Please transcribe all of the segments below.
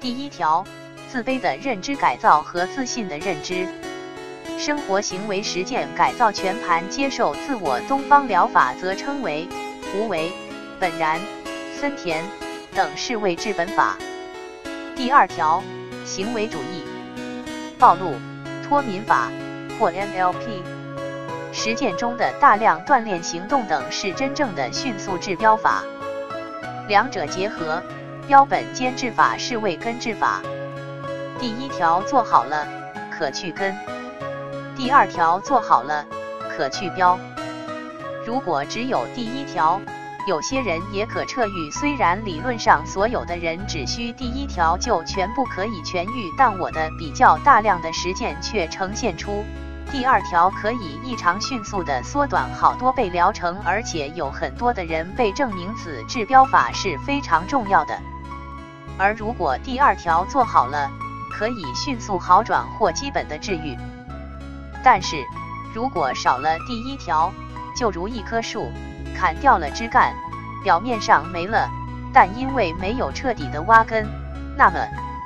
第一条，自卑的认知改造和自信的认知。生活行为实践改造全盘接受自我，东方疗法则称为无为、本然、森田等是为治本法。第二条，行为主义暴露脱敏法或 NLP 实践中的大量锻炼行动等是真正的迅速治标法。两者结合，标本兼治法是为根治法。第一条做好了，可去根。第二条做好了，可去标。如果只有第一条，有些人也可撤愈。虽然理论上所有的人只需第一条就全部可以痊愈，但我的比较大量的实践却呈现出，第二条可以异常迅速的缩短好多倍疗程，而且有很多的人被证明此治标法是非常重要的。而如果第二条做好了，可以迅速好转或基本的治愈。但是，如果少了第一条，就如一棵树砍掉了枝干，表面上没了，但因为没有彻底的挖根，那么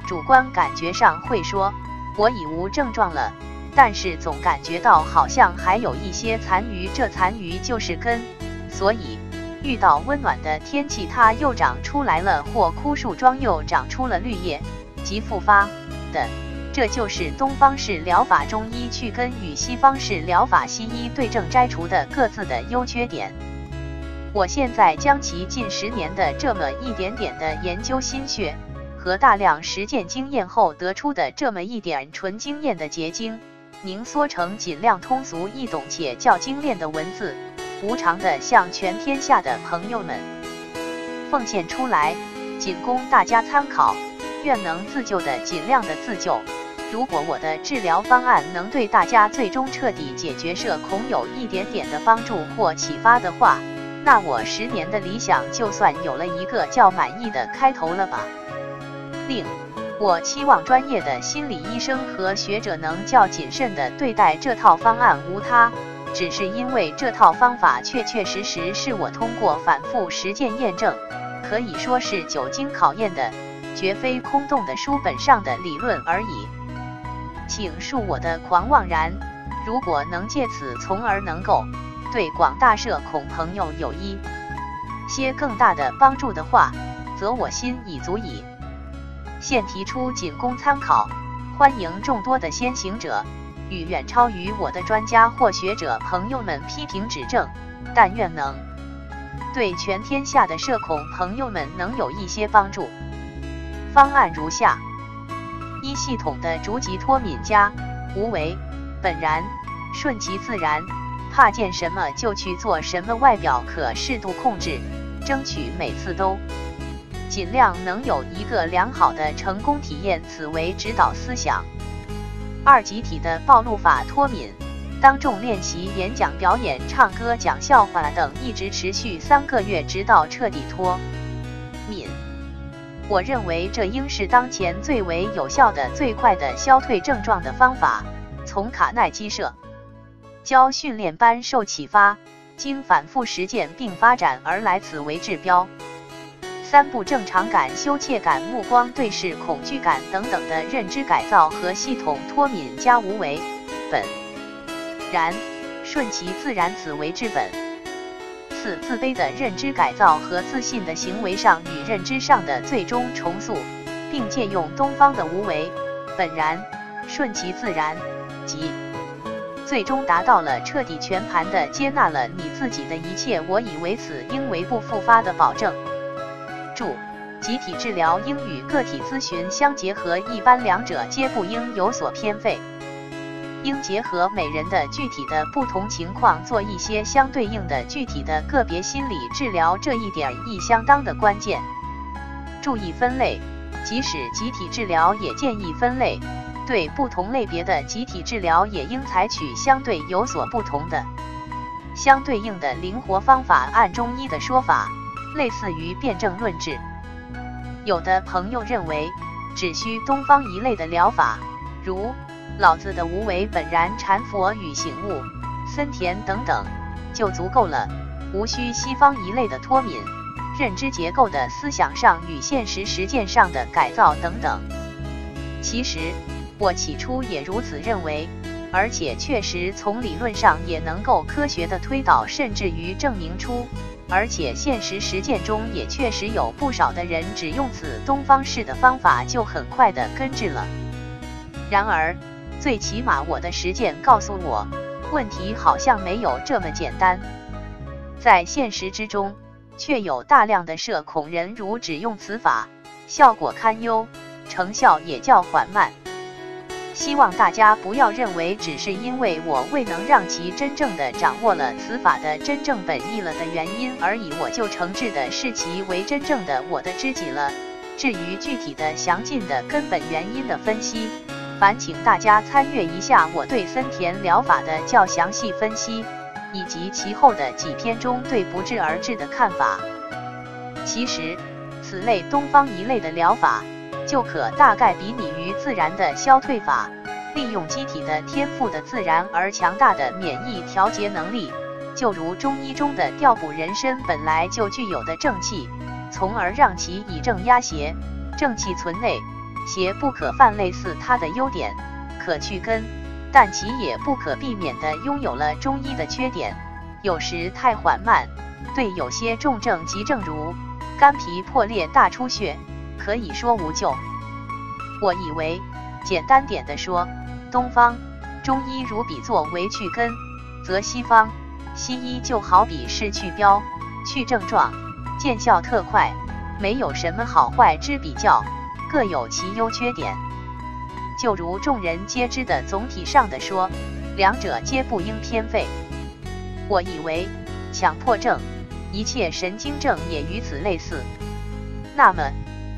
主观感觉上会说，我已无症状了，但是总感觉到好像还有一些残余，这残余就是根，所以遇到温暖的天气，它又长出来了，或枯树桩又长出了绿叶，即复发的。这就是东方式疗法中医去根与西方式疗法西医对症摘除的各自的优缺点。我现在将其近十年的这么一点点的研究心血和大量实践经验后得出的这么一点纯经验的结晶，凝缩成尽量通俗易懂且较精炼的文字，无偿的向全天下的朋友们奉献出来，仅供大家参考。愿能自救的尽量的自救。如果我的治疗方案能对大家最终彻底解决社恐有一点点的帮助或启发的话，那我十年的理想就算有了一个较满意的开头了吧。另，我期望专业的心理医生和学者能较谨慎地对待这套方案，无他，只是因为这套方法确确实实是我通过反复实践验证，可以说是久经考验的，绝非空洞的书本上的理论而已。请恕我的狂妄然，如果能借此从而能够对广大社恐朋友有一些更大的帮助的话，则我心已足矣。现提出仅供参考，欢迎众多的先行者与远超于我的专家或学者朋友们批评指正，但愿能对全天下的社恐朋友们能有一些帮助。方案如下。一系统的逐级脱敏加无为本然顺其自然，怕见什么就去做什么，外表可适度控制，争取每次都尽量能有一个良好的成功体验，此为指导思想。二集体的暴露法脱敏，当众练习演讲、表演、唱歌、讲笑话等，一直持续三个月，直到彻底脱敏。我认为这应是当前最为有效的、最快的消退症状的方法。从卡耐基社教训练班受启发，经反复实践并发展而来，此为治标。三步正常感、羞怯感、目光对视、恐惧感等等的认知改造和系统脱敏加无为本然顺其自然，此为治本。四自卑的认知改造和自信的行为上与认知上的最终重塑，并借用东方的无为、本然、顺其自然，即最终达到了彻底全盘的接纳了你自己的一切。我以为此应为不复发的保证。注：集体治疗应与个体咨询相结合，一般两者皆不应有所偏废。应结合每人的具体的不同情况，做一些相对应的具体的个别心理治疗，这一点亦相当的关键。注意分类，即使集体治疗也建议分类，对不同类别的集体治疗也应采取相对有所不同的、相对应的灵活方法。按中医的说法，类似于辩证论治。有的朋友认为，只需东方一类的疗法，如。老子的无为本然禅佛与醒悟森田等等就足够了，无需西方一类的脱敏认知结构的思想上与现实实践上的改造等等。其实我起初也如此认为，而且确实从理论上也能够科学的推导，甚至于证明出，而且现实实践中也确实有不少的人只用此东方式的方法就很快的根治了。然而，最起码我的实践告诉我，问题好像没有这么简单，在现实之中。却有大量的社恐人如只用此法，效果堪忧，成效也较缓慢。希望大家不要认为只是因为我未能让其真正的掌握了此法的真正本意了的原因而已，我就诚挚的视其为真正的我的知己了。至于具体的详尽的根本原因的分析，烦请大家参阅一下我对森田疗法的较详细分析。以及其后的几篇中对不治而治的看法。其实，此类东方一类的疗法，就可大概比拟于自然的消退法，利用机体的天赋的自然而强大的免疫调节能力，就如中医中的调补人参本来就具有的正气，从而让其以正压邪，正气存内，邪不可犯，类似它的优点，可去根。但其也不可避免地拥有了中医的缺点，有时太缓慢，对有些重症急症如肝脾破裂大出血，可以说无救。我以为，简单点的说，东方中医如比作为去根，则西方西医就好比是去标去症状，见效特快，没有什么好坏之比较，各有其优缺点。就如众人皆知的总体上的说，两者皆不应偏废。我以为强迫症、一切神经症也与此类似。那么，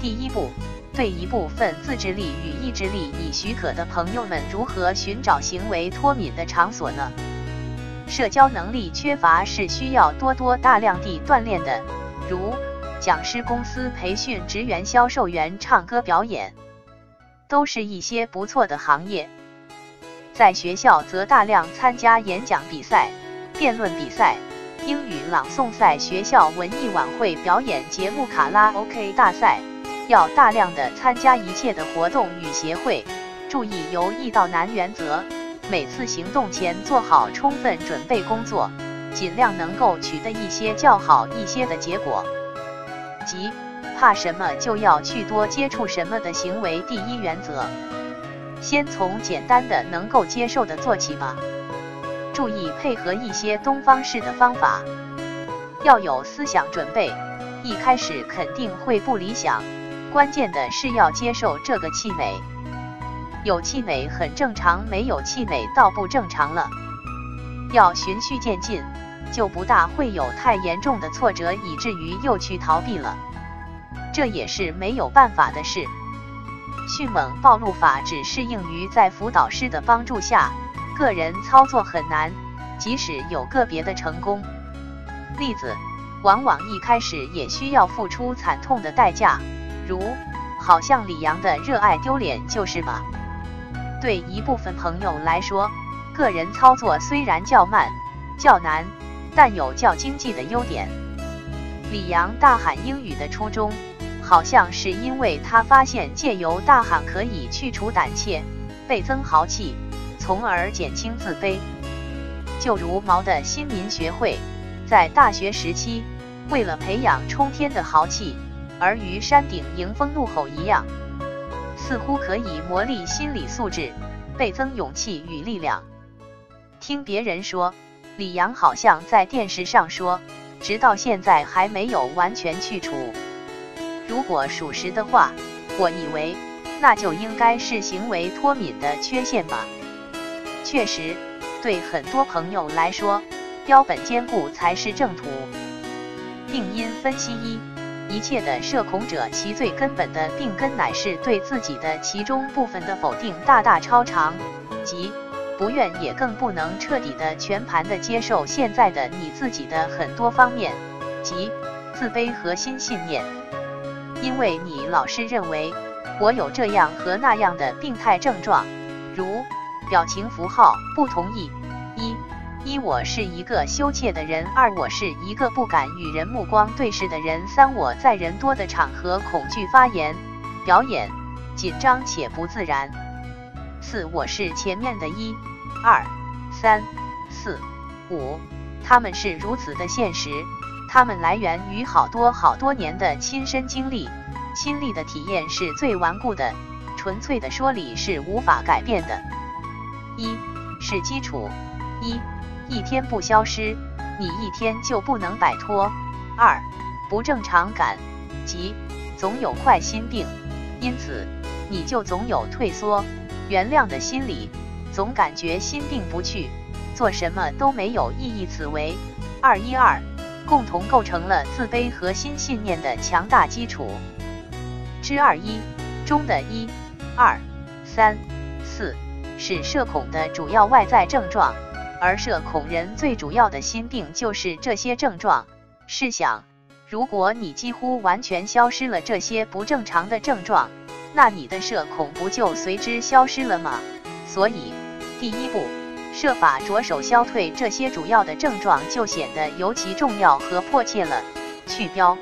第一步，对一部分自制力与意志力已许可的朋友们，如何寻找行为脱敏的场所呢？社交能力缺乏是需要多多大量地锻炼的，如讲师公司培训职员、销售员、唱歌表演。都是一些不错的行业，在学校则大量参加演讲比赛、辩论比赛、英语朗诵赛、学校文艺晚会、表演节目、卡拉 OK 大赛，要大量的参加一切的活动与协会，注意由易到难原则，每次行动前做好充分准备工作，尽量能够取得一些较好一些的结果，即。怕什么就要去多接触什么的行为，第一原则，先从简单的能够接受的做起吧。注意配合一些东方式的方法，要有思想准备。一开始肯定会不理想，关键的是要接受这个气馁。有气馁很正常，没有气馁倒不正常了。要循序渐进，就不大会有太严重的挫折，以至于又去逃避了。这也是没有办法的事。迅猛暴露法只适应于在辅导师的帮助下，个人操作很难。即使有个别的成功例子，往往一开始也需要付出惨痛的代价，如好像李阳的热爱丢脸就是吧。对一部分朋友来说，个人操作虽然较慢、较难，但有较经济的优点。李阳大喊英语的初衷。好像是因为他发现借由大喊可以去除胆怯，倍增豪气，从而减轻自卑。就如毛的新民学会，在大学时期，为了培养冲天的豪气，而于山顶迎风怒吼一样，似乎可以磨砺心理素质，倍增勇气与力量。听别人说，李阳好像在电视上说，直到现在还没有完全去除。如果属实的话，我以为那就应该是行为脱敏的缺陷吧。确实，对很多朋友来说，标本兼顾才是正途。病因分析一：一切的社恐者，其最根本的病根乃是对自己的其中部分的否定大大超长，即不愿也更不能彻底的全盘的接受现在的你自己的很多方面，即自卑核心信念。因为你老是认为我有这样和那样的病态症状，如表情符号不同意，一一我是一个羞怯的人，二我是一个不敢与人目光对视的人，三我在人多的场合恐惧发言、表演，紧张且不自然。四我是前面的一、二、三、四、五，他们是如此的现实，他们来源于好多好多年的亲身经历，亲历的体验是最顽固的，纯粹的说理是无法改变的。一是基础，一。一天不消失，你一天就不能摆脱。二，不正常感，即总有坏心病，因此你就总有退缩、原谅的心理，总感觉心病不去，做什么都没有意义。此为二一二，共同构成了自卑核心信念的强大基础。之二一中的一、二、三、四是社恐的主要外在症状。而社恐人最主要的心病就是这些症状。试想，如果你几乎完全消失了这些不正常的症状，那你的社恐不就随之消失了吗？所以，第一步，设法着手消退这些主要的症状就显得尤其重要和迫切了。去标，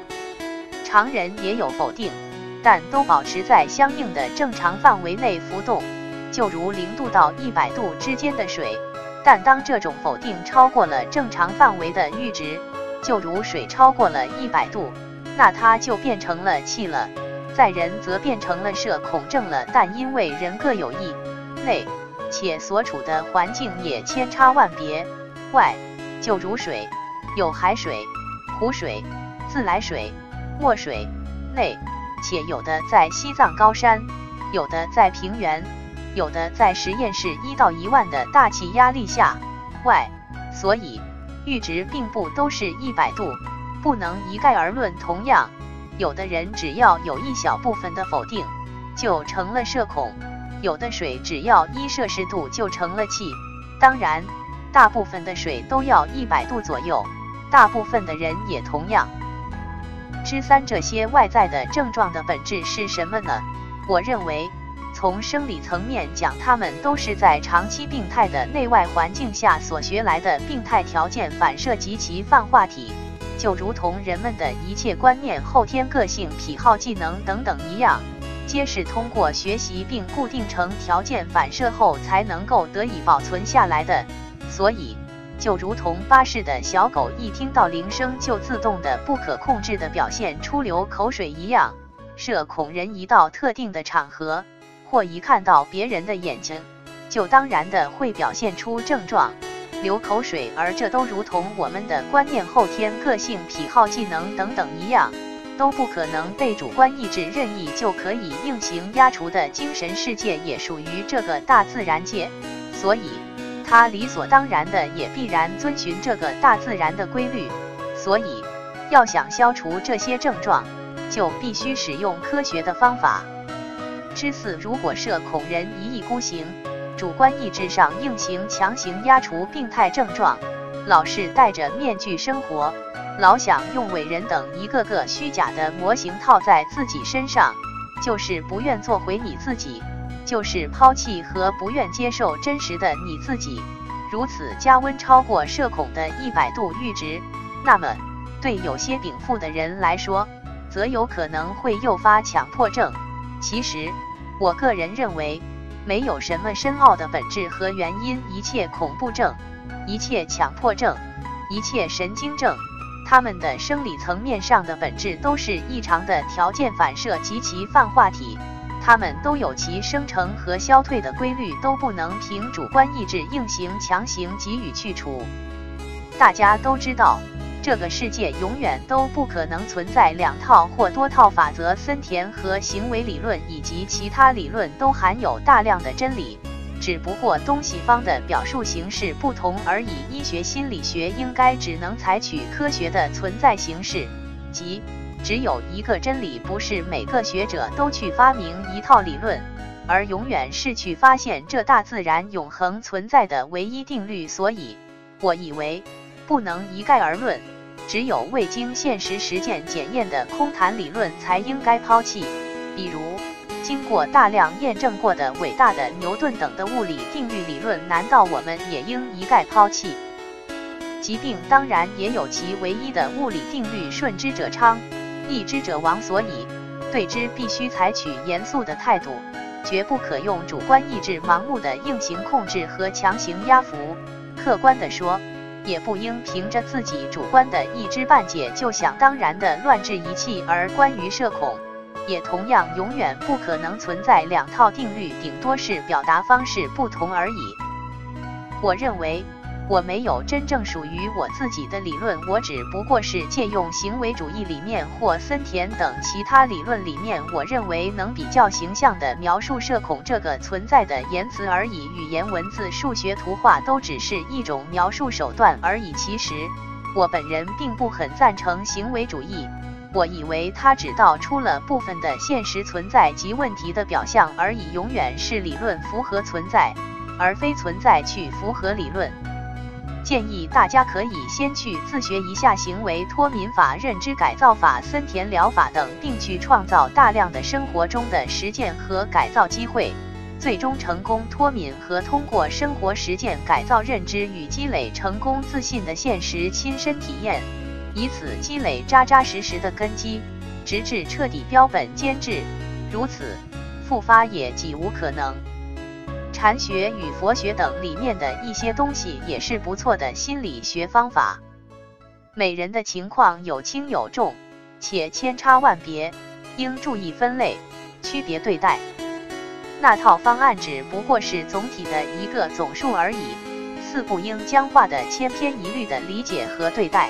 常人也有否定，但都保持在相应的正常范围内浮动，就如零度到一百度之间的水。但当这种否定超过了正常范围的阈值，就如水超过了一百度，那它就变成了气了，在人则变成了社恐症了。但因为人各有异类，且所处的环境也千差万别，外就如水，有海水、湖水、自来水、墨水类，且有的在西藏高山，有的在平原。有的在实验室一到一万的大气压力下外，所以阈值并不都是一百度，不能一概而论。同样，有的人只要有一小部分的否定，就成了社恐；有的水只要一摄氏度就成了气。当然，大部分的水都要一百度左右，大部分的人也同样。之三，这些外在的症状的本质是什么呢？我认为。从生理层面讲，他们都是在长期病态的内外环境下所学来的病态条件反射及其泛化体，就如同人们的一切观念、后天个性、癖好、技能等等一样，皆是通过学习并固定成条件反射后才能够得以保存下来的。所以，就如同巴士的小狗一听到铃声就自动的不可控制的表现出流口水一样，社恐人一到特定的场合。或一看到别人的眼睛，就当然的会表现出症状，流口水，而这都如同我们的观念、后天个性、癖好、技能等等一样，都不可能被主观意志任意就可以硬行压除的精神世界，也属于这个大自然界，所以它理所当然的也必然遵循这个大自然的规律。所以，要想消除这些症状，就必须使用科学的方法。之四，如果社恐人一意孤行，主观意志上硬行强行压除病态症状，老是戴着面具生活，老想用伟人等一个个虚假的模型套在自己身上，就是不愿做回你自己，就是抛弃和不愿接受真实的你自己，如此加温超过社恐的一百度阈值，那么对有些禀赋的人来说，则有可能会诱发强迫症。其实，我个人认为，没有什么深奥的本质和原因。一切恐怖症、一切强迫症、一切神经症，它们的生理层面上的本质都是异常的条件反射及其泛化体，它们都有其生成和消退的规律，都不能凭主观意志硬行强行给予去除。大家都知道。这个世界永远都不可能存在两套或多套法则。森田和行为理论以及其他理论都含有大量的真理，只不过东西方的表述形式不同而已。医学心理学应该只能采取科学的存在形式，即只有一个真理，不是每个学者都去发明一套理论，而永远是去发现这大自然永恒存在的唯一定律。所以，我以为不能一概而论。只有未经现实实践检验的空谈理论才应该抛弃，比如经过大量验证过的伟大的牛顿等的物理定律理论，难道我们也应一概抛弃？疾病当然也有其唯一的物理定律，顺之者昌，逆之者亡，所以对之必须采取严肃的态度，绝不可用主观意志盲目的硬行控制和强行压服。客观地说，也不应凭着自己主观的一知半解就想当然的乱治一气。而关于社恐，也同样永远不可能存在两套定律，顶多是表达方式不同而已。我认为。我没有真正属于我自己的理论，我只不过是借用行为主义理念或森田等其他理论里面，我认为能比较形象地描述社恐这个存在的言辞而已。语言、文字、数学、图画都只是一种描述手段而已。其实，我本人并不很赞成行为主义，我以为它只道出了部分的现实存在及问题的表象而已，永远是理论符合存在，而非存在去符合理论。建议大家可以先去自学一下行为脱敏法、认知改造法、森田疗法等，并去创造大量的生活中的实践和改造机会，最终成功脱敏和通过生活实践改造认知与积累成功自信的现实亲身体验，以此积累扎扎实实的根基，直至彻底标本兼治，如此复发也几无可能。禅学与佛学等里面的一些东西也是不错的心理学方法。每人的情况有轻有重，且千差万别，应注意分类，区别对待。那套方案只不过是总体的一个总数而已，四不应僵化的千篇一律的理解和对待。